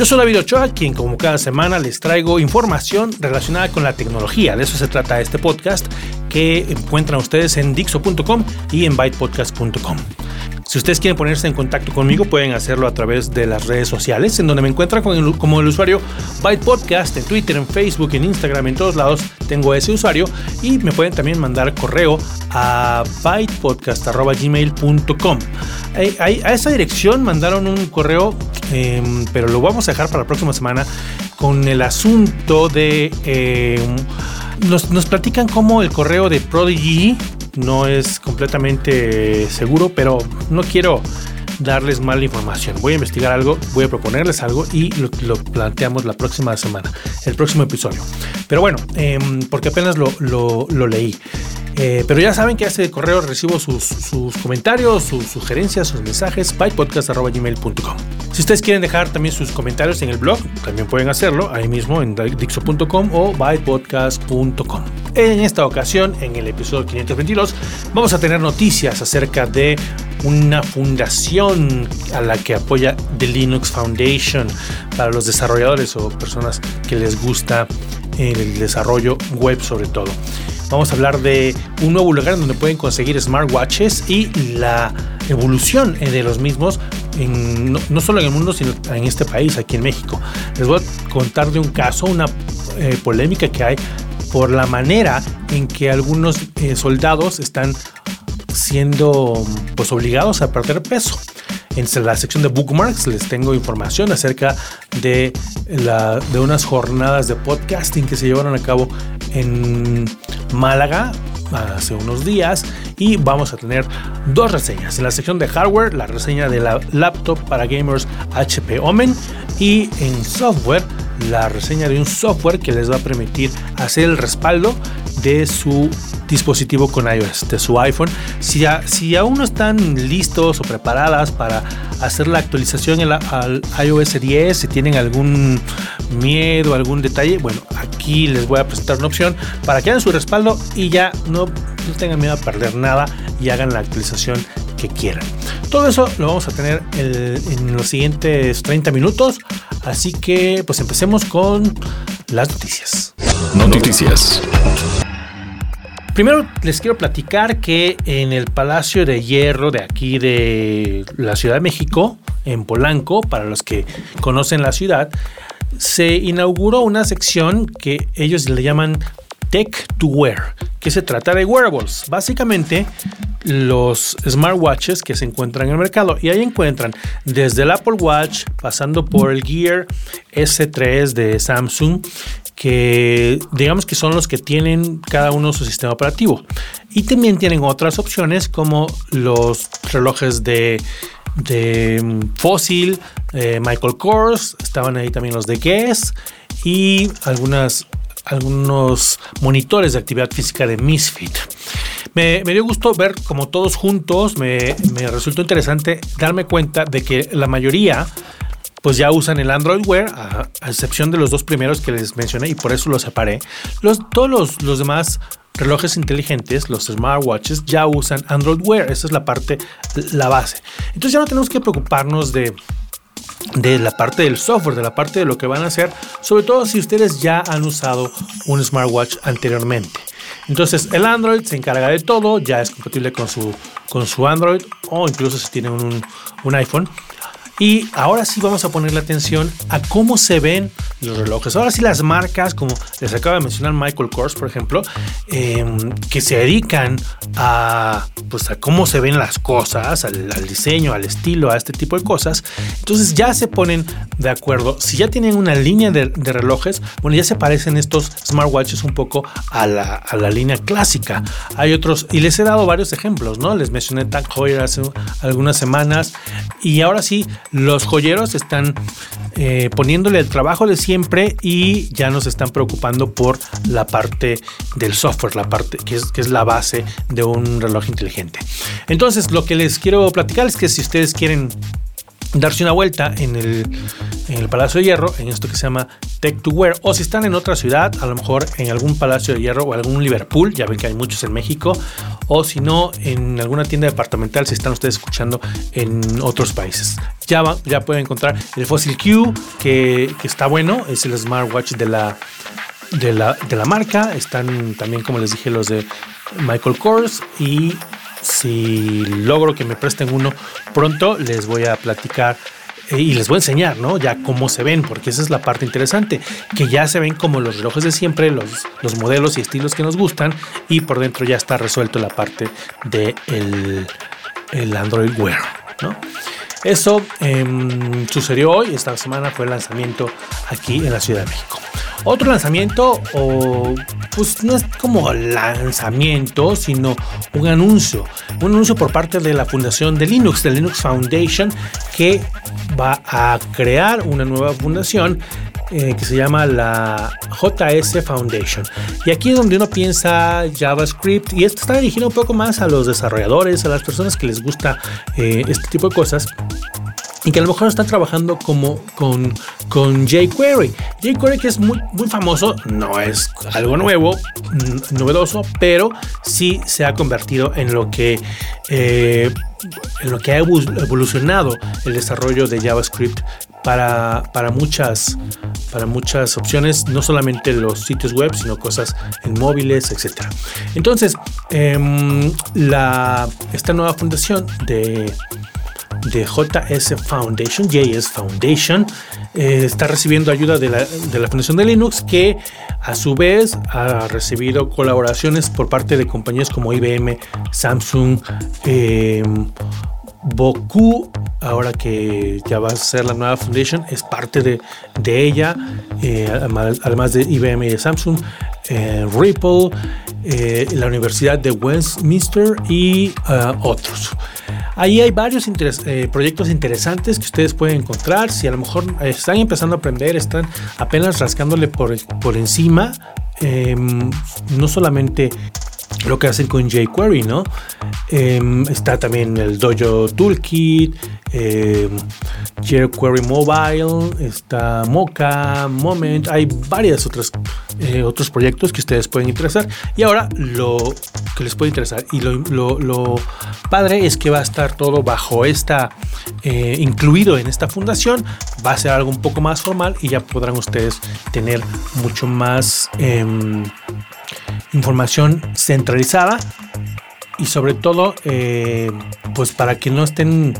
Yo soy David Ochoa, quien como cada semana les traigo información relacionada con la tecnología. De eso se trata este podcast que encuentran ustedes en dixo.com y en bytepodcast.com. Si ustedes quieren ponerse en contacto conmigo, pueden hacerlo a través de las redes sociales, en donde me encuentran como el usuario Byte Podcast, en Twitter, en Facebook, en Instagram, en todos lados tengo ese usuario. Y me pueden también mandar correo a bytepodcast.gmail.com. A esa dirección mandaron un correo, em, pero lo vamos a dejar para la próxima semana con el asunto de... Em, nos, nos platican cómo el correo de Prodigy no es completamente seguro, pero no quiero darles mala información. Voy a investigar algo, voy a proponerles algo y lo, planteamos la próxima semana, el próximo episodio. Pero bueno, em, porque apenas lo, leí. Eh, pero ya saben que a ese correo recibo sus, comentarios, sus sugerencias, sus mensajes, bytepodcast.gmail.com. Si ustedes quieren dejar también sus comentarios en el blog, también pueden hacerlo ahí mismo en dixo.com o bytepodcast.com. En esta ocasión, en el episodio 522, vamos a tener noticias acerca de una fundación a la que apoya The Linux Foundation para los desarrolladores o personas que les gusta el desarrollo web sobre todo. Vamos a hablar de un nuevo lugar donde pueden conseguir smartwatches y la evolución de los mismos, no, solo en el mundo, sino en este país, aquí en México. Les voy a contar de un caso, una eh, polémica que hay por la manera en que algunos eh, soldados están siendo pues obligados a perder peso. En la sección de bookmarks les tengo información acerca de, la, de unas jornadas de podcasting que se llevaron a cabo en Málaga hace unos días y vamos a tener dos reseñas. En la sección de hardware, la reseña de la laptop para gamers HP Omen y en software, la reseña de un software que les va a permitir hacer el respaldo de su dispositivo con iOS, de su iPhone. Si, si aún no están listos o preparadas para hacer la actualización al iOS 10, si tienen algún miedo, algún detalle, bueno, aquí les voy a presentar una opción para que hagan su respaldo y ya no, no tengan miedo a perder nada y hagan la actualización que quieran. Todo eso lo vamos a tener en los siguientes 30 minutos, así que pues empecemos con las noticias. Noticias. Primero les quiero platicar que en el Palacio de Hierro de aquí de la Ciudad de México, en Polanco, para los que conocen la ciudad, se inauguró una sección que ellos le llaman Tech to Wear, que se trata de wearables. Básicamente, los smartwatches que se encuentran en el mercado. Y ahí encuentran desde el Apple Watch, pasando por el Gear S3 de Samsung, que digamos que son los que tienen cada uno su sistema operativo. Y también tienen otras opciones como los relojes de, de Fossil, eh, Michael Kors, estaban ahí también los de Guess y algunas, algunos monitores de actividad física de Misfit. Me, dio gusto ver como todos juntos, me, me resultó interesante darme cuenta de que la mayoría pues ya usan el Android Wear, a, excepción de los dos primeros que les mencioné y por eso los separé. Los, todos los, demás relojes inteligentes, los smartwatches, ya usan Android Wear. Esa es la parte, la base. Entonces ya no tenemos que preocuparnos de de la parte del software, de la parte de lo que van a hacer, sobre todo si ustedes ya han usado un smartwatch anteriormente. Entonces el Android se encarga de todo, ya es compatible con su, con su Android o incluso si tienen un, un iPhone. Y ahora sí vamos a ponerle atención a cómo se ven los relojes. Ahora sí las marcas, como les acaba de mencionar Michael Kors, por ejemplo, em, que se dedican a, pues, a cómo se ven las cosas, al, diseño, al estilo, a este tipo de cosas. Entonces ya se ponen de acuerdo. Si ya tienen una línea de, relojes, bueno, ya se parecen estos smartwatches un poco a la, a la, línea clásica. Hay otros, y les he dado varios ejemplos, ¿no? Les mencioné Tag Heuer hace algunas semanas. Y ahora sí, los joyeros están eh, poniéndole el trabajo de siempre y ya nos están preocupando por la parte del software, la parte que es, que es la base de un reloj inteligente. Entonces, lo que les quiero platicar es que si ustedes quieren darse una vuelta en el, en el, Palacio de Hierro, en esto que se llama Tech to Wear, o si están en otra ciudad, a lo mejor en algún Palacio de Hierro o algún Liverpool, ya ven que hay muchos en México, o si no, en alguna tienda departamental, si están ustedes escuchando en otros países. Ya, ya pueden encontrar el Fossil Q, que, que está bueno, es el smartwatch de la, de la, de la marca. Están también, como les dije, los de Michael Kors y si logro que me presten uno pronto, les voy a platicar eh, y les voy a enseñar, ¿no? Ya cómo se ven, porque esa es la parte interesante, que ya se ven como los relojes de siempre, los, los modelos y estilos que nos gustan, y por dentro ya está resuelto la parte de el, Android Wear, ¿no? Eso em, sucedió hoy, esta semana fue el lanzamiento aquí en la Ciudad de México. Otro lanzamiento, o pues no es como lanzamiento, sino un anuncio. Un anuncio por parte de la fundación de Linux, de Linux Foundation, que va a crear una nueva fundación eh, que se llama la JS Foundation. Y aquí es donde uno piensa JavaScript y esto está dirigido un poco más a los desarrolladores, a las personas que les gusta eh, este tipo de cosas y que a lo mejor están trabajando como con, con jQuery. jQuery que es muy, muy famoso, no es algo nuevo, novedoso, pero sí se ha convertido en lo que, eh, en lo que ha evolucionado el desarrollo de JavaScript para, para, muchas, para muchas opciones, no solamente los sitios web, sino cosas en móviles, etc. Entonces, em, la, esta nueva fundación de de JS Foundation, JS Foundation, eh, está recibiendo ayuda de la, Fundación de Linux, que a su vez ha recibido colaboraciones por parte de compañías como IBM, Samsung, eh, Boku, ahora que ya va a ser la nueva Foundation, es parte de, ella, eh, además de IBM y de Samsung, Ripple, la Universidad de Westminster y otros. Ahí hay varios eh, proyectos interesantes que ustedes pueden encontrar. Si a lo mejor están empezando a aprender, están apenas rascándole por, por encima, no solamente lo que hacen con jQuery, ¿no? Em, está también el Dojo Toolkit, eh, jQuery Mobile, está Mocha, Moment, hay varios otros, eh, otros proyectos que ustedes pueden interesar. Y ahora lo que les puede interesar y lo, padre es que va a estar todo bajo esta, eh, incluido en esta fundación, va a ser algo un poco más formal y ya podrán ustedes tener mucho más em, información centralizada y sobre todo eh, pues para que no estén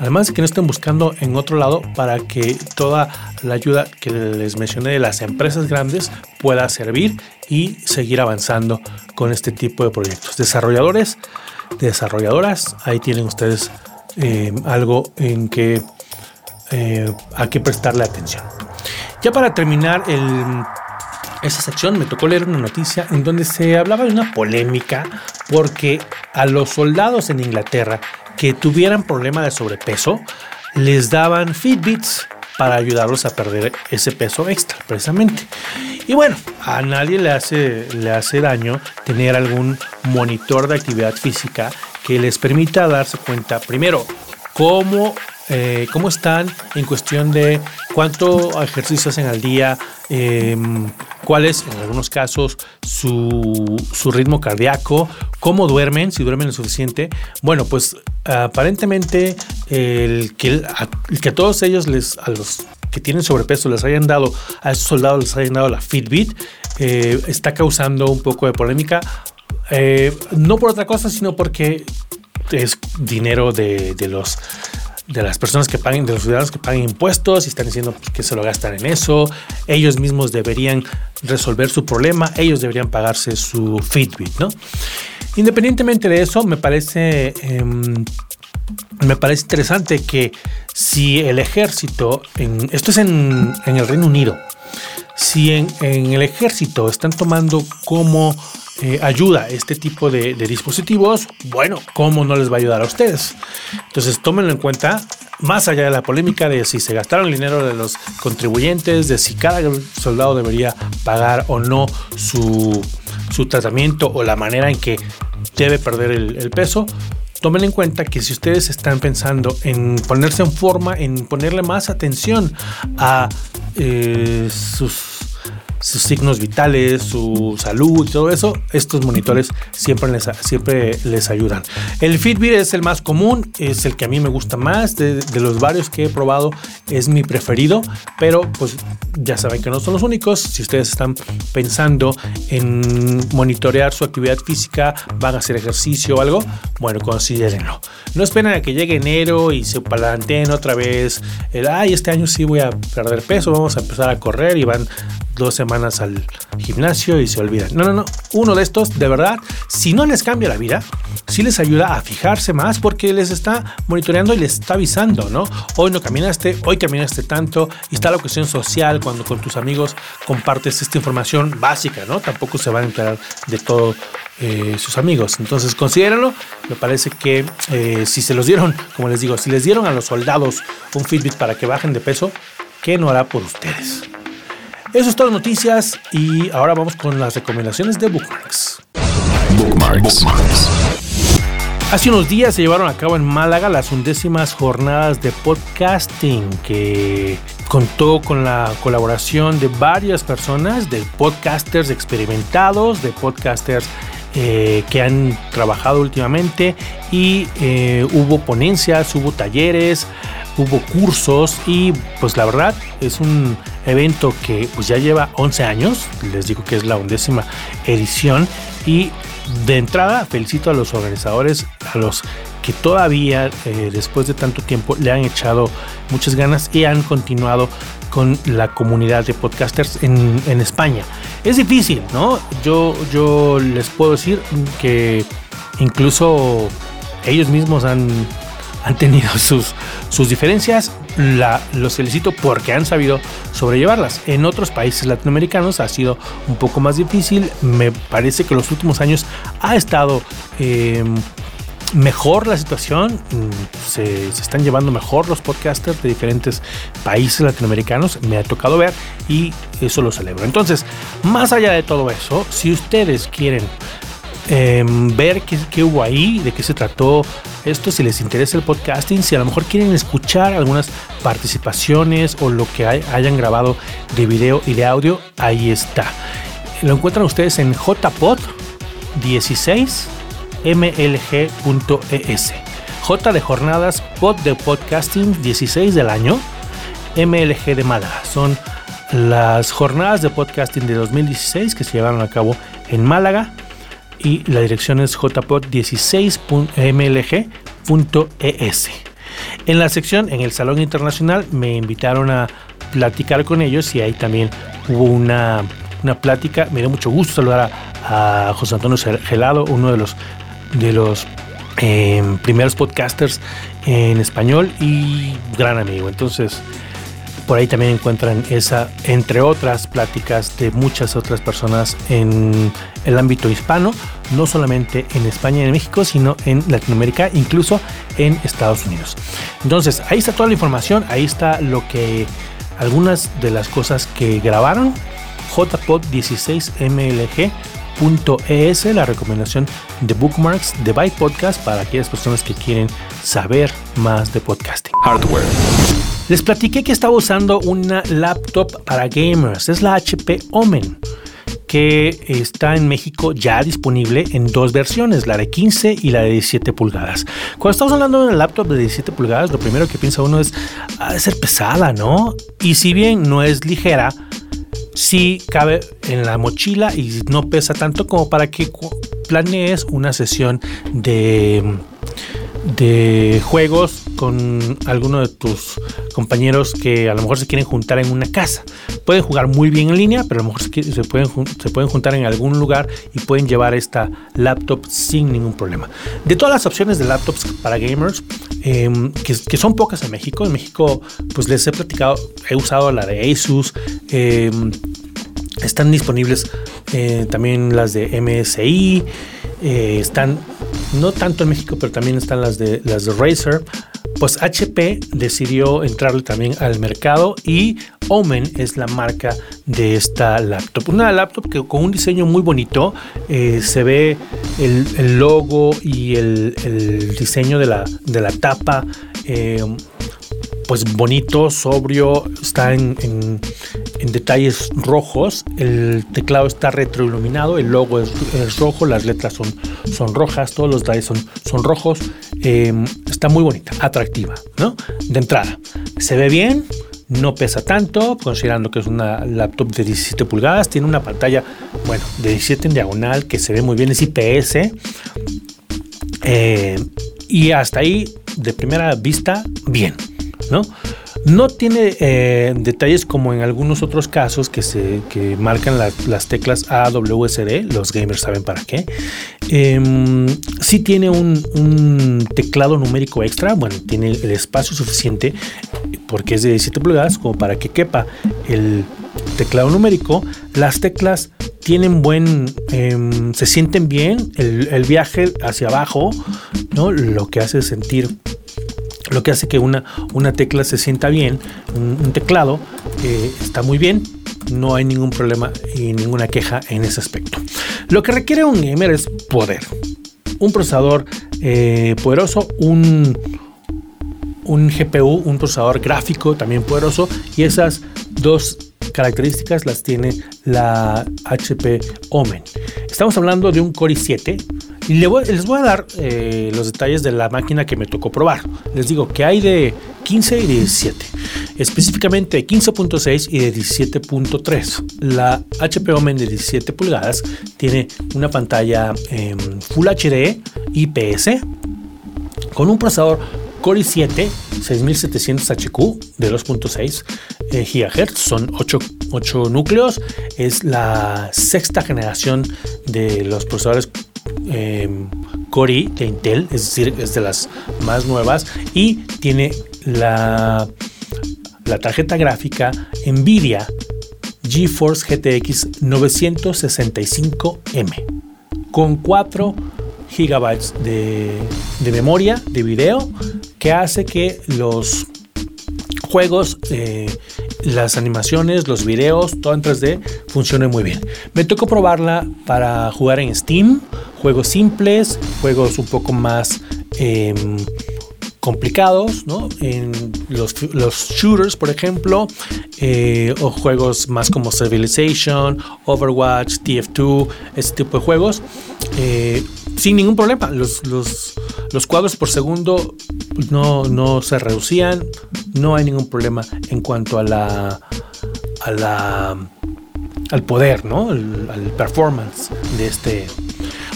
Además de que no estén buscando en otro lado para que toda la ayuda que les mencioné de las empresas grandes pueda servir y seguir avanzando con este tipo de proyectos. Desarrolladores, desarrolladoras, ahí tienen ustedes eh, algo en que eh, hay que prestarle atención. Ya para terminar el, esa sección me tocó leer una noticia en donde se hablaba de una polémica porque a los soldados en Inglaterra que tuvieran problema de sobrepeso, les daban Fitbits para ayudarlos a perder ese peso extra, precisamente. Y bueno, a nadie le hace, le hace daño tener algún monitor de actividad física que les permita darse cuenta, primero, cómo, eh, cómo están en cuestión de cuánto ejercicio hacen al día, em, cuál es en algunos casos su, ritmo cardíaco, cómo duermen, si duermen lo suficiente. Bueno, pues aparentemente el que, a todos ellos, les, a los que tienen sobrepeso, les hayan dado, a esos soldados les hayan dado la Fitbit, eh, está causando un poco de polémica. Eh, no por otra cosa, sino porque es dinero de los de las personas que paguen, de los ciudadanos que paguen impuestos y están diciendo que se lo gastan en eso. Ellos mismos deberían resolver su problema, ellos deberían pagarse su Fitbit, ¿no? Independientemente de eso, me parece, em, me parece interesante que si el ejército, en, esto es en, el Reino Unido, si en, el ejército están tomando como eh, ayuda este tipo de, dispositivos, bueno, ¿cómo no les va a ayudar a ustedes? Entonces tómenlo en cuenta, más allá de la polémica de si se gastaron el dinero de los contribuyentes, de si cada soldado debería pagar o no su, tratamiento o la manera en que debe perder el, peso, tomen en cuenta que si ustedes están pensando en ponerse en forma, en ponerle más atención a eh, sus sus signos vitales, su salud todo eso, estos monitores siempre les, siempre les ayudan. El Fitbit es el más común, es el que a mí me gusta más, de, los varios que he probado es mi preferido, pero pues ya saben que no son los únicos. Si ustedes están pensando en monitorear su actividad física, van a hacer ejercicio o algo, bueno, considérenlo. No esperen a que llegue enero y se palanteen otra vez el, ay, este año sí voy a perder peso, vamos a empezar a correr y van dos semanas al gimnasio y se olvidan. No, no, no. Uno de estos, de verdad, si no les cambia la vida, sí les ayuda a fijarse más porque les está monitoreando y les está avisando, ¿no? Hoy no caminaste, hoy caminaste tanto y está la cuestión social cuando con tus amigos compartes esta información básica, ¿no? Tampoco se van a enterar de todo eh, sus amigos. Entonces, considérenlo. Me parece que eh, si se los dieron, como les digo, si les dieron a los soldados un Fitbit para que bajen de peso, ¿qué no hará por ustedes? Eso es todo noticias y ahora vamos con las recomendaciones de Bookmarks. Bookmarks. Hace unos días se llevaron a cabo en Málaga las undécimas jornadas de podcasting que contó con la colaboración de varias personas, de podcasters experimentados, de podcasters eh, que han trabajado últimamente y eh, hubo ponencias, hubo talleres, hubo cursos y pues la verdad es un evento que pues ya lleva 11 años, les digo que es la undécima edición y de entrada felicito a los organizadores, a los que todavía eh, después de tanto tiempo le han echado muchas ganas y han continuado con la comunidad de podcasters en, en España. Es difícil, ¿no? Yo, yo les puedo decir que incluso ellos mismos han han tenido sus, sus diferencias. La, los felicito porque han sabido sobrellevarlas. En otros países latinoamericanos ha sido un poco más difícil. Me parece que los últimos años ha estado em, mejor la situación. Mm, se, están llevando mejor los podcasters de diferentes países latinoamericanos. Me ha tocado ver y eso lo celebro. Entonces, más allá de todo eso, si ustedes quieren Em, ver qué, hubo ahí, de qué se trató esto, si les interesa el podcasting, si a lo mejor quieren escuchar algunas participaciones o lo que hayan grabado de video y de audio, ahí está. Lo encuentran ustedes en jpod 16 mlg.es. J de jornadas, pod de podcasting 16 del año, MLG de Málaga. Son las jornadas de podcasting de 2016 que se llevaron a cabo en Málaga y la dirección es jpod16.mlg.es. En la sección, en el Salón Internacional, me invitaron a platicar con ellos y ahí también hubo una, una plática. Me dio mucho gusto saludar a, José Antonio Gelado, uno de los, de los em, primeros podcasters en español y gran amigo. Entonces, por ahí también encuentran esa, entre otras pláticas de muchas otras personas en el ámbito hispano, no solamente en España y en México, sino en Latinoamérica, incluso en Estados Unidos. Entonces, ahí está toda la información, ahí está lo que algunas de las cosas que grabaron jpod16mlg.es, la recomendación de bookmarks de Byte Podcast para aquellas personas que quieren saber más de podcasting. Hardware. Les platiqué que estaba usando una laptop para gamers, es la HP Omen que está en México ya disponible en dos versiones, la de 15 y la de 17 pulgadas. Cuando estamos hablando de una laptop de 17 pulgadas, lo primero que piensa uno es, ha de ser pesada, ¿no? Y si bien no es ligera, sí cabe en la mochila y no pesa tanto como para que planees una sesión de de juegos con alguno de tus compañeros que a lo mejor se quieren juntar en una casa. Pueden jugar muy bien en línea, pero a lo mejor se, pueden, se pueden juntar en algún lugar y pueden llevar esta laptop sin ningún problema. De todas las opciones de laptops para gamers, em, que, son pocas en México, en México pues les he platicado, he usado la de Asus. Em, Están disponibles eh, también las de MSI. Eh, están no tanto en México, pero también están las de las de Razer. Pues HP decidió entrarle también al mercado y Omen es la marca de esta laptop. Una laptop que con un diseño muy bonito eh, se ve el, logo y el, diseño de la, de la tapa pues bonito, sobrio, está en, detalles rojos, el teclado está retroiluminado, el logo es, rojo, las letras son, son rojas, todos los detalles son, son rojos, em, está muy bonita, atractiva, ¿no? De entrada, se ve bien, no pesa tanto, considerando que es una laptop de 17 pulgadas, tiene una pantalla, bueno, de 17 en diagonal que se ve muy bien, es IPS. Eh, y hasta ahí, de primera vista, bien. ¿no? No tiene eh, detalles como en algunos otros casos que se marcan las teclas A, W, S, D. Los gamers saben para qué. Eh, sí tiene un, teclado numérico extra. Bueno, tiene el espacio suficiente porque es de 17 pulgadas como para que quepa el teclado numérico. Las teclas tienen buen, em, se sienten bien. El, el, viaje hacia abajo, ¿no? Lo que hace sentir lo que hace que una, una tecla se sienta bien, un, teclado eh, está muy bien, no hay ningún problema y ninguna queja en ese aspecto. Lo que requiere un gamer es poder, un procesador eh, poderoso, un, un GPU, un procesador gráfico también poderoso y esas dos características las tiene la HP Omen. Estamos hablando de un Core i7 y les voy, a dar eh, los detalles de la máquina que me tocó probar. Les digo que hay de 15 y de 17. Específicamente 15.6 y de 17.3. La HP Omen de 17 pulgadas tiene una pantalla Full HD IPS con un procesador Core i7 6700 HQ de 2.6 eh, GHz, son 8, 8, núcleos, es la sexta generación de los procesadores eh, Core de Intel, es decir, es de las más nuevas y tiene la, la tarjeta gráfica Nvidia GeForce GTX 965M con 4 gigabytes de, de, memoria de video que hace que los juegos eh, las animaciones, los videos, todo en 3D funciona muy bien. Me tocó probarla para jugar en Steam, juegos simples, juegos un poco más em, complicados, ¿no? En los, shooters, por ejemplo, eh, o juegos más como Civilization, Overwatch, TF2, ese tipo de juegos. Eh, sin ningún problema. Los, los, cuadros por segundo no, no, se reducían. No hay ningún problema en cuanto a la. a la. al poder, ¿no? Al, performance de este.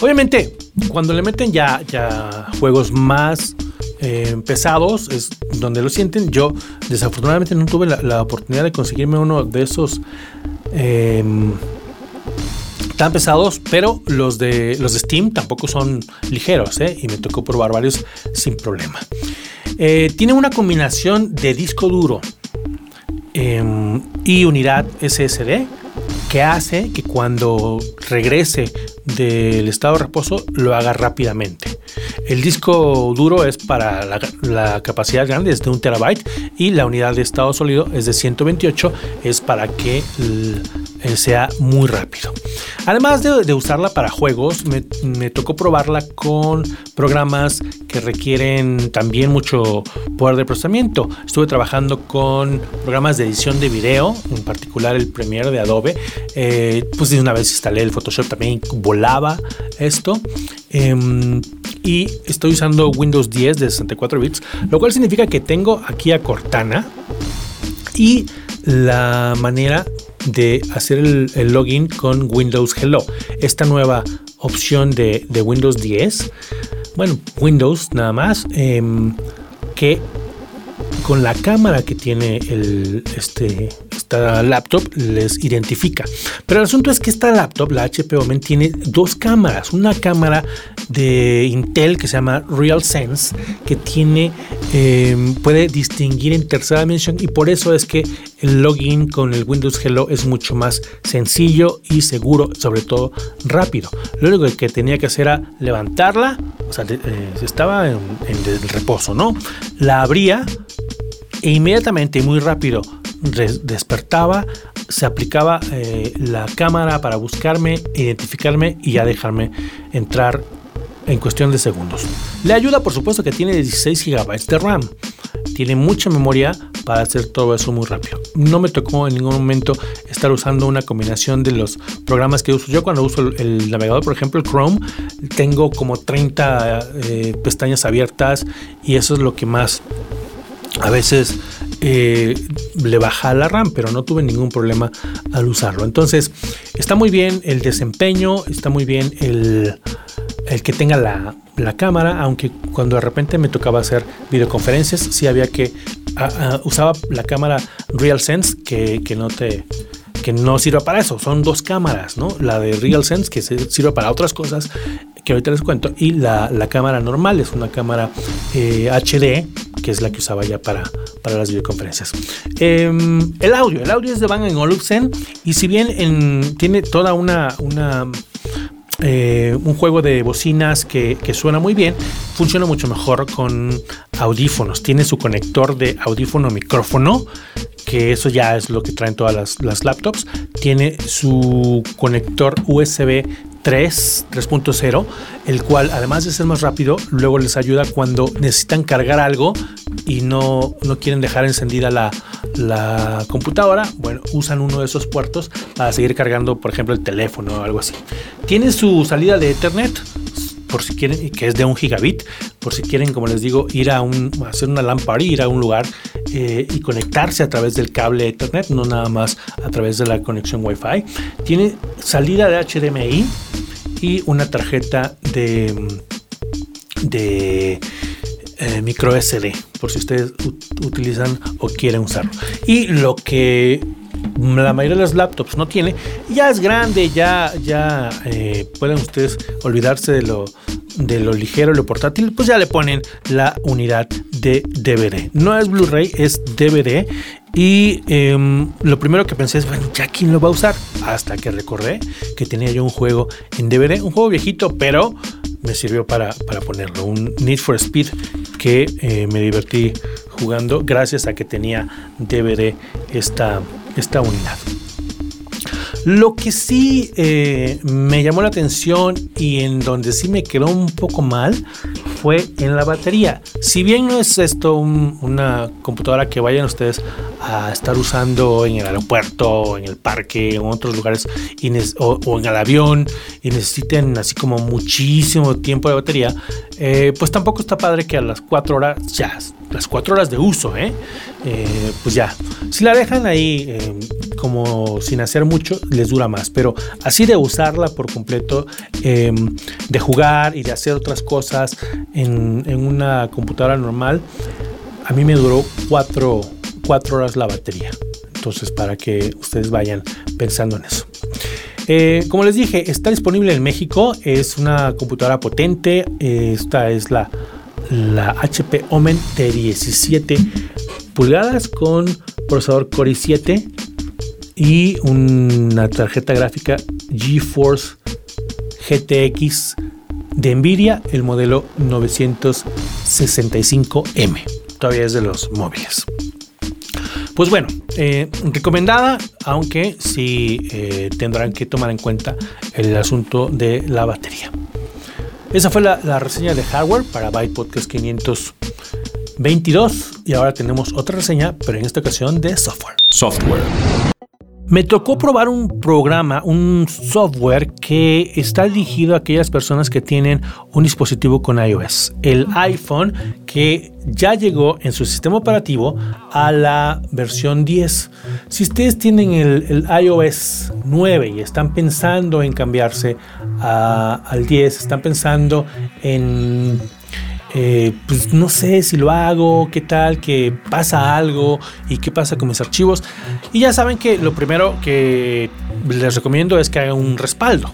Obviamente, cuando le meten ya, ya juegos más eh, pesados, es donde lo sienten. Yo, desafortunadamente, no tuve la, oportunidad de conseguirme uno de esos. Eh, tan pesados, pero los de, los Steam tampoco son ligeros ¿eh? y me tocó probar varios sin problema. Eh, tiene una combinación de disco duro em, y unidad SSD que hace que cuando regrese del estado de reposo lo haga rápidamente. El disco duro es para la, capacidad grande, es de un terabyte y la unidad de estado sólido es de 128, es para que eh, sea muy rápido. Además de, usarla para juegos, me, tocó probarla con programas que requieren también mucho poder de procesamiento. Estuve trabajando con programas de edición de video, en particular el Premiere de Adobe. Eh, pues de una vez instalé el Photoshop también volaba esto. Em, y estoy usando Windows 10 de 64 bits, lo cual significa que tengo aquí a Cortana y la manera de hacer el, login con Windows Hello. Esta nueva opción de, Windows 10, bueno, Windows nada más, em, que con la cámara que tiene el, este, esta laptop les identifica. Pero el asunto es que esta laptop, la HP Omen, tiene dos cámaras. Una cámara de Intel que se llama RealSense, que tiene, em, puede distinguir en tercera dimensión y por eso es que el login con el Windows Hello es mucho más sencillo y seguro, sobre todo rápido. Lo único que tenía que hacer era levantarla, o sea, eh, estaba en, en reposo, ¿no? La abría e inmediatamente, muy rápido, despertaba, se aplicaba eh, la cámara para buscarme, identificarme y ya dejarme entrar en cuestión de segundos. Le ayuda, por supuesto, que tiene 16 GB de RAM. Tiene mucha memoria para hacer todo eso muy rápido. No me tocó en ningún momento estar usando una combinación de los programas que uso. Yo cuando uso el, navegador, por ejemplo, el Chrome, tengo como 30 eh, pestañas abiertas y eso es lo que más a veces eh, le baja la RAM, pero no tuve ningún problema al usarlo. Entonces, está muy bien el desempeño, está muy bien el, el que tenga la, cámara, aunque cuando de repente me tocaba hacer videoconferencias, sí había que usaba la cámara RealSense que, que no te que no sirva para eso. Son dos cámaras, ¿no? La de RealSense que sirve para otras cosas que ahorita les cuento y la, la cámara normal es una cámara HD eh, que es la que usaba ya para, para las videoconferencias. Em, el audio, el audio es de Bang Olufsen y si bien tiene toda una, eh, un juego de bocinas que, suena muy bien, funciona mucho mejor con audífonos. Tiene su conector de audífono micrófono, que eso ya es lo que traen todas las, las laptops. Tiene su conector USB 3, 3.0, el cual además de ser más rápido, luego les ayuda cuando necesitan cargar algo y no, no quieren dejar encendida la, la, computadora. Bueno, usan uno de esos puertos para seguir cargando, por ejemplo, el teléfono o algo así. Tiene su salida de Ethernet, por si quieren, que es de un gigabit, por si quieren, como les digo, ir a un, hacer una lámpara, ir a un lugar eh, y conectarse a través del cable Ethernet, no nada más a través de la conexión Wi-Fi. Tiene salida de HDMI y una tarjeta de, de eh, micro SD, por si ustedes utilizan o quieren usarlo. Y lo que la mayoría de las laptops no tiene, ya es grande, ya, ya eh, pueden ustedes olvidarse de lo, de lo ligero, lo portátil, pues ya le ponen la unidad de DVD. No es Blu-ray, es DVD. Y em, lo primero que pensé es, bueno, ¿ya quién lo va a usar? Hasta que recordé que tenía yo un juego en DVD, un juego viejito, pero me sirvió para, ponerlo. Un Need for Speed que eh, me divertí jugando gracias a que tenía DVD esta, esta unidad. Lo que sí eh, me llamó la atención y en donde sí me quedó un poco mal fue en la batería. Si bien no es esto una computadora que vayan ustedes a estar usando en el aeropuerto, en el parque, en otros lugares o, en el avión y necesiten así como muchísimo tiempo de batería, eh, pues tampoco está padre que a las 4 horas ya las cuatro horas de uso, ¿eh? ¿eh? pues ya, si la dejan ahí eh, como sin hacer mucho, les dura más, pero así de usarla por completo, em, de jugar y de hacer otras cosas en, una computadora normal, a mí me duró cuatro, horas la batería. Entonces, para que ustedes vayan pensando en eso. Eh, como les dije, está disponible en México. Es una computadora potente. esta es la la HP Omen de 17 pulgadas con procesador Core i7 y una tarjeta gráfica GeForce GTX de Nvidia, el modelo 965M. Todavía es de los móviles. Pues bueno, eh, recomendada, aunque sí eh, tendrán que tomar en cuenta el asunto de la batería. Esa fue la, reseña de hardware para Byte Podcast 522 y ahora tenemos otra reseña, pero en esta ocasión de software. Software. Me tocó probar un programa, un software que está dirigido a aquellas personas que tienen un dispositivo con iOS. El iPhone que ya llegó en su sistema operativo a la versión 10. Si ustedes tienen el, iOS 9 y están pensando en cambiarse al 10, están pensando en eh, pues no sé si lo hago, qué tal, que pasa algo y qué pasa con mis archivos. Y ya saben que lo primero que les recomiendo es que hagan un respaldo.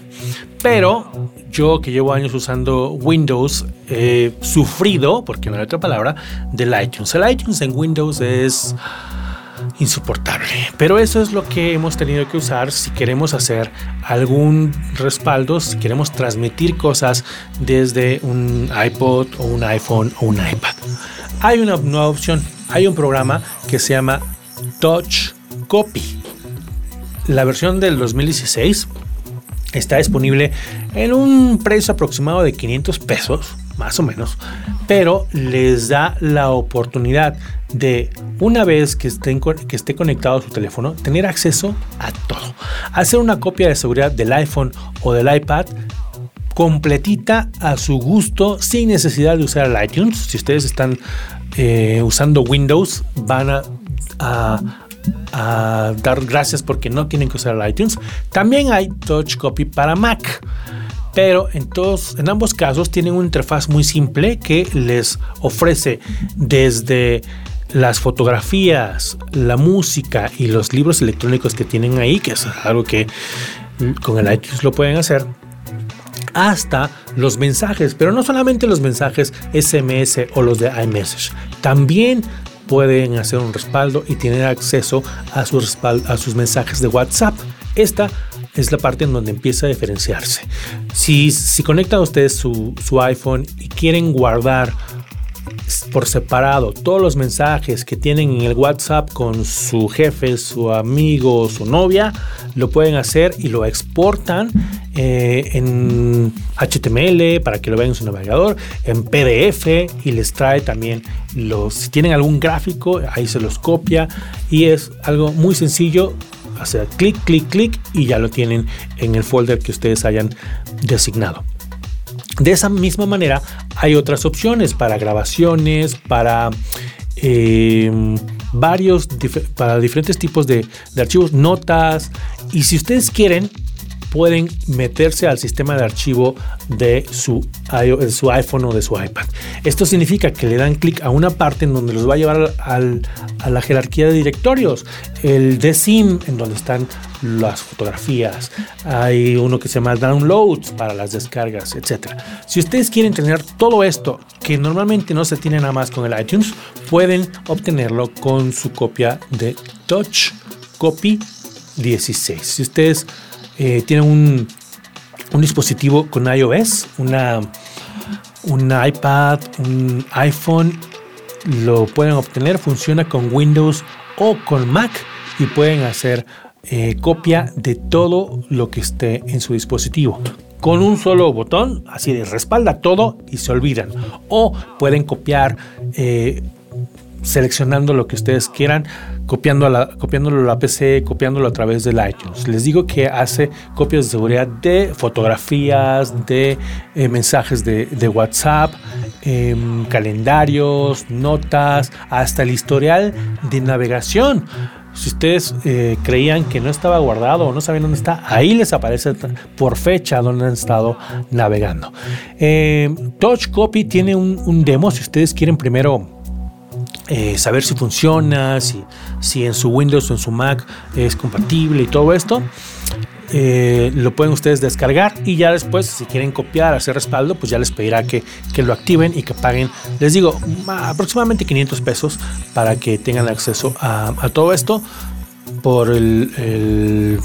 Pero yo que llevo años usando Windows, he sufrido, porque no hay otra palabra, del iTunes. El iTunes en Windows es insoportable. Pero eso es lo que hemos tenido que usar si queremos hacer algún respaldo, si queremos transmitir cosas desde un iPod o un iPhone o un iPad. Hay una nueva opción, hay un programa que se llama Touch Copy. La versión del 2016 está disponible en un precio aproximado de 500 pesos, más o menos, pero les da la oportunidad de una vez que, estén, que esté conectado a su teléfono, tener acceso a todo. Hacer una copia de seguridad del iPhone o del iPad completita a su gusto sin necesidad de usar el iTunes. Si ustedes están eh, usando Windows, van a, a, dar gracias porque no tienen que usar el iTunes. También hay Touch Copy para Mac. Pero en, todos, en ambos casos tienen una interfaz muy simple que les ofrece desde las fotografías, la música y los libros electrónicos que tienen ahí, que es algo que con el iTunes lo pueden hacer, hasta los mensajes, pero no solamente los mensajes SMS o los de iMessage, también pueden hacer un respaldo y tener acceso a, su a sus mensajes de WhatsApp. Esta es la parte en donde empieza a diferenciarse. Si, si conectan ustedes su, su iPhone y quieren guardar por separado todos los mensajes que tienen en el WhatsApp con su jefe, su amigo, su novia, lo pueden hacer y lo exportan eh, en HTML para que lo vean en su navegador, en PDF y les trae también los, si tienen algún gráfico, ahí se los copia y es algo muy sencillo. Hacer clic, clic, clic y ya lo tienen en el folder que ustedes hayan designado. De esa misma manera hay otras opciones para grabaciones, para eh, varios, para diferentes tipos de, de archivos, notas. Y si ustedes quieren, pueden meterse al sistema de archivo de su, iPhone o de su iPad. Esto significa que le dan clic a una parte en donde los va a llevar a la jerarquía de directorios. El de SIM, en donde están las fotografías. Hay uno que se llama Downloads para las descargas, etc. Si ustedes quieren tener todo esto, que normalmente no se tiene nada más con el iTunes, pueden obtenerlo con su copia de Touch Copy 16. Si ustedes eh, tienen un, un, dispositivo con iOS, una, un iPad, un iPhone, lo pueden obtener. Funciona con Windows o con Mac y pueden hacer eh, copia de todo lo que esté en su dispositivo. Con un solo botón, así de respalda todo y se olvidan. O pueden copiar eh, seleccionando lo que ustedes quieran, copiando la, copiándolo a la PC, copiándolo a través del iTunes. Les digo que hace copias de seguridad de fotografías, de eh, mensajes de, WhatsApp, em, calendarios, notas, hasta el historial de navegación. Si ustedes eh, creían que no estaba guardado o no sabían dónde está, ahí les aparece por fecha donde han estado navegando. Eh, Touch Copy tiene un, demo. Si ustedes quieren primero eh, saber si funciona, si, si en su Windows o en su Mac es compatible y todo esto. Eh, lo pueden ustedes descargar y ya después si quieren copiar, hacer respaldo, pues ya les pedirá que, lo activen y que paguen, les digo, aproximadamente 500 pesos para que tengan acceso a, todo esto por el,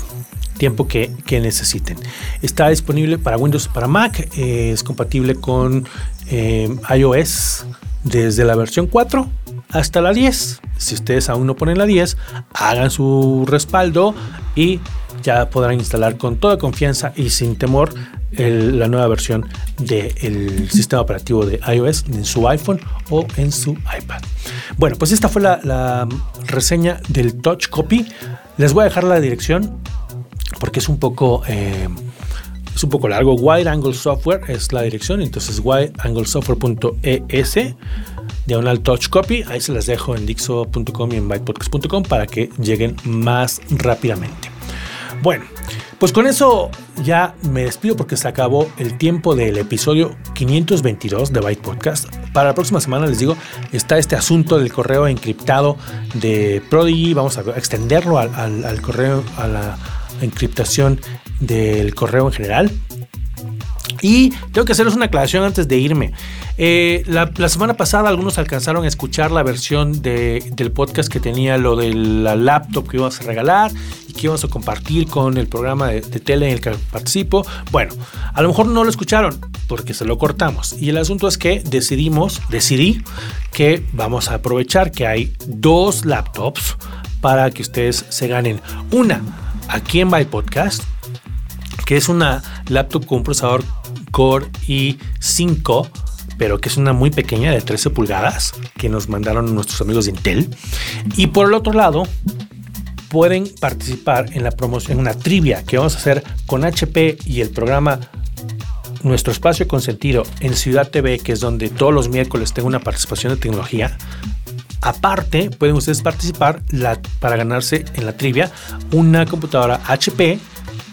tiempo que, necesiten. Está disponible para Windows, para Mac, eh, es compatible con iOS desde la versión 4 hasta la 10. Si ustedes aún no ponen la 10, hagan su respaldo y ya podrán instalar con toda confianza y sin temor la nueva versión del sistema operativo de iOS en su iPhone o en su iPad. Bueno, pues esta fue la, reseña del Touch Copy. Les voy a dejar la dirección porque es un poco... Eh, es un poco largo. Wide Angle Software es la dirección, entonces wideanglesoftware.es diagonal touch copy. Ahí se las dejo en dixo.com y en bytepodcast.com para que lleguen más rápidamente. Bueno, Pues con eso ya me despido porque se acabó el tiempo del episodio 522 de Byte Podcast. Para la próxima semana les digo, está este asunto del correo encriptado de Prodigy. Vamos a extenderlo al, correo, a la encriptación del correo en general. Y tengo que hacerles una aclaración antes de irme. Eh, la, semana pasada algunos alcanzaron a escuchar la versión del podcast que tenía lo de la laptop que íbamos a regalar y que íbamos a compartir con el programa de, tele en el que participo. Bueno, a lo mejor no lo escucharon porque se lo cortamos. Y el asunto es que decidimos, decidí que vamos a aprovechar que hay dos laptops para que ustedes se ganen una aquí en My Podcast, que es una laptop con un procesador Core i5 pero que es una muy pequeña de 13 pulgadas que nos mandaron nuestros amigos de Intel. Y por el otro lado, pueden participar en la promoción, una trivia que vamos a hacer con HP y el programa Nuestro Espacio Consentido en Ciudad TV, que es donde todos los miércoles tengo una participación de tecnología. Aparte, pueden ustedes participar para ganarse en la trivia una computadora HP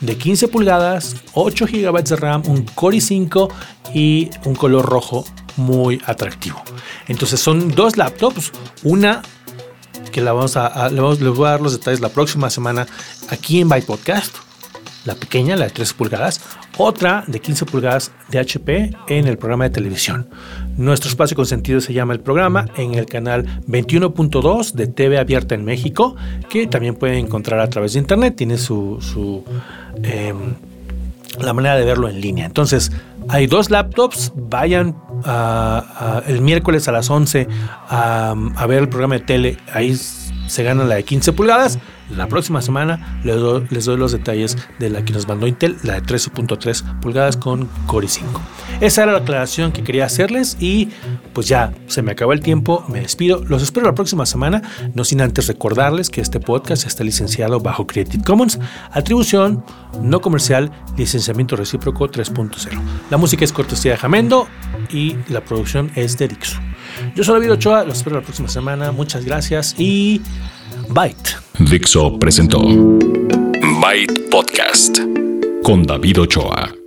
de 15 pulgadas, 8 GB de RAM, un Core i5 y un color rojo muy atractivo. Entonces son dos laptops, una que la vamos a, les voy a dar los detalles la próxima semana aquí en Byte Podcast, la pequeña, la de 13 pulgadas, otra de 15 pulgadas de HP en el programa de televisión. Nuestro espacio consentido se llama el programa en el canal 21.2 de TV Abierta en México, que también pueden encontrar a través de internet, tiene su, su em, la manera de verlo en línea. Entonces, hay dos laptops, vayan el miércoles a las 11 a, ver el programa de tele, ahí se gana la de 15 pulgadas. La próxima semana les doy, los detalles de la que nos mandó Intel, la de 13.3 pulgadas con Core i5. Esa era la aclaración que quería hacerles y pues ya se me acabó el tiempo, me despido. Los espero la próxima semana, no sin antes recordarles que este podcast está licenciado bajo Creative Commons, atribución no comercial, licenciamiento recíproco 3.0. La música es cortesía de Jamendo y la producción es de Dixo. Yo soy David Ochoa, los espero la próxima semana. Muchas gracias y Byte. Dixo presentó Byte Podcast con David Ochoa.